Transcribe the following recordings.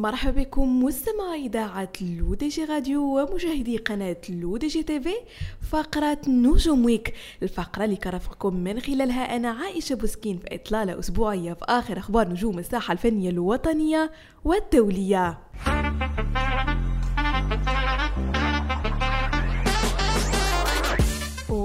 مرحبا بكم مستمعي إذاعة L'ODJ Radio ومشاهدي قناة L'ODJ TV فقرة نجوم Week الفقرة اللي كرفقكم من خلالها أنا عائشة بوسكين في إطلالة أسبوعية في آخر أخبار نجوم الساحة الفنية الوطنية والدولية.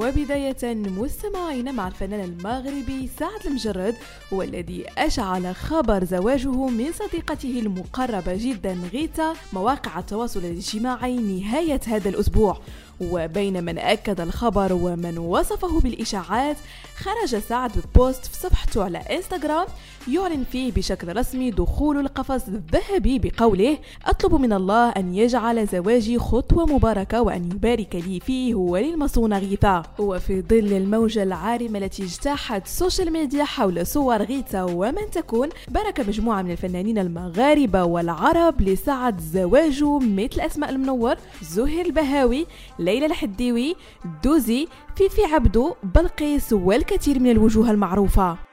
وبداية مستمعين مع الفنان المغربي سعد المجرد والذي أشعل خبر زواجه من صديقته المقربة جدا غيتا مواقع التواصل الاجتماعي نهاية هذا الأسبوع. وبين من أكد الخبر ومن وصفه بالإشاعات خرج سعد ب post في صفحته على إنستغرام يعلن فيه بشكل رسمي دخول القفص الذهبي بقوله أطلب من الله أن يجعل زواجي خطوة مباركة وأن يبارك لي فيه وللمصون غيثا. وفي ظل الموجة العارمة التي اجتاحت ال social media حول صور غيثا ومن تكون بارك مجموعة من الفنانين المغاربة والعرب لسعد زواجه مثل أسماء المنور زهير البهاوي ليلى الحديوي دوزي فيفي عبدو بلقيس والكثير من الوجوه المعروفة.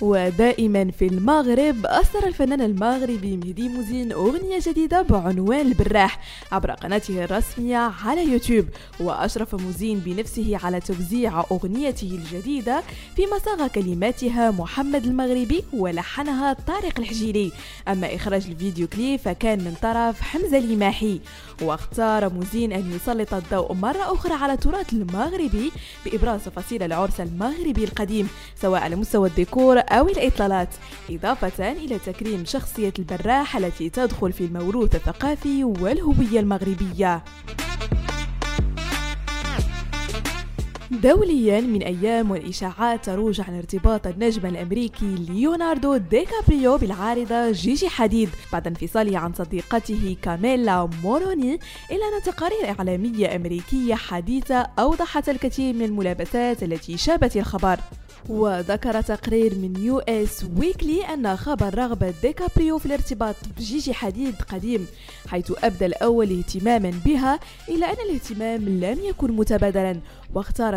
ودائما في المغرب أصدر الفنان المغربي مهدي موزين أغنية جديدة بعنوان البراح عبر قناته الرسمية على يوتيوب. وأشرف موزين بنفسه على توزيع أغنيته الجديدة فيما صاغ كلماتها محمد المغربي ولحنها طارق الحجيري أما إخراج الفيديو كليب فكان من طرف حمزة لماحي واختار موزين أن يسلط الضوء مرة أخرى على التراث المغربي بإبراز تفاصيل العرس المغربي القديم سواء على مستوى الديكور أو الإطلالات إضافة إلى تكريم شخصية البراح التي تدخل في الموروث الثقافي والهوية المغربية. دوليا من أيام والإشاعات تروج عن ارتباط النجم الأمريكي ليوناردو دي كابريو بالعارضة جيجي حديد بعد انفصاله عن صديقته كاميلا موروني. إلا أن تقارير إعلامية أمريكية حديثة أوضحت الكثير من الملابسات التي شابت الخبر. وذكر تقرير من US Weekly أن خبر رغبة ديكابريو في الارتباط بجيجي حديد قديم حيث أبدى الأول اهتماما بها إلا أن الاهتمام لم يكن متبادلا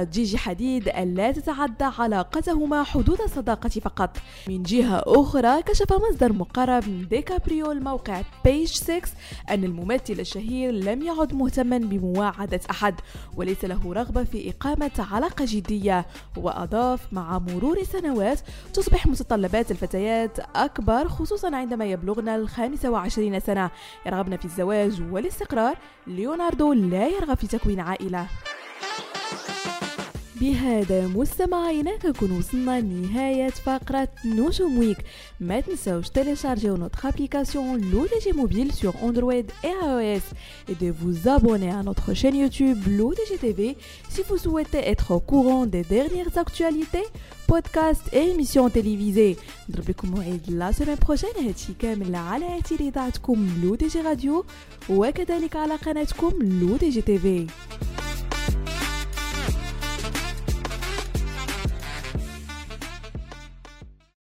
واختارت جيجي حديد ألا تتعدى علاقتهما حدود الصداقة فقط. من جهة أخرى كشف مصدر مقرب من ديكابريو الموقع Page 6 أن الممثل الشهير لم يعد مهتما بمواعدة أحد وليس له رغبة في إقامة علاقة جدية. وأضاف مع مرور سنوات تصبح متطلبات الفتيات أكبر خصوصا عندما يبلغن الخامسة وعشرين سنة. يرغبن في الزواج والاستقرار ليوناردو لا يرغب في تكوين عائلة. بهذا مستمعينا كنكون وصلنا لنهاية فقرة نجوم ويك ما تنساوش télécharger notre application l'ODG Mobile sur Android et iOS et de vous abonner à notre chaîne YouTube l'ODG TV si vous souhaitez être au courant des dernières actualités بودكاست اي ايميسيون تيليفيزي نضرب لكم موعد لا سيمين بروجين هادشي كامل على اثير اذاعتكم لو دي جي راديو وكذلك على قناتكم لو دي جي تيفي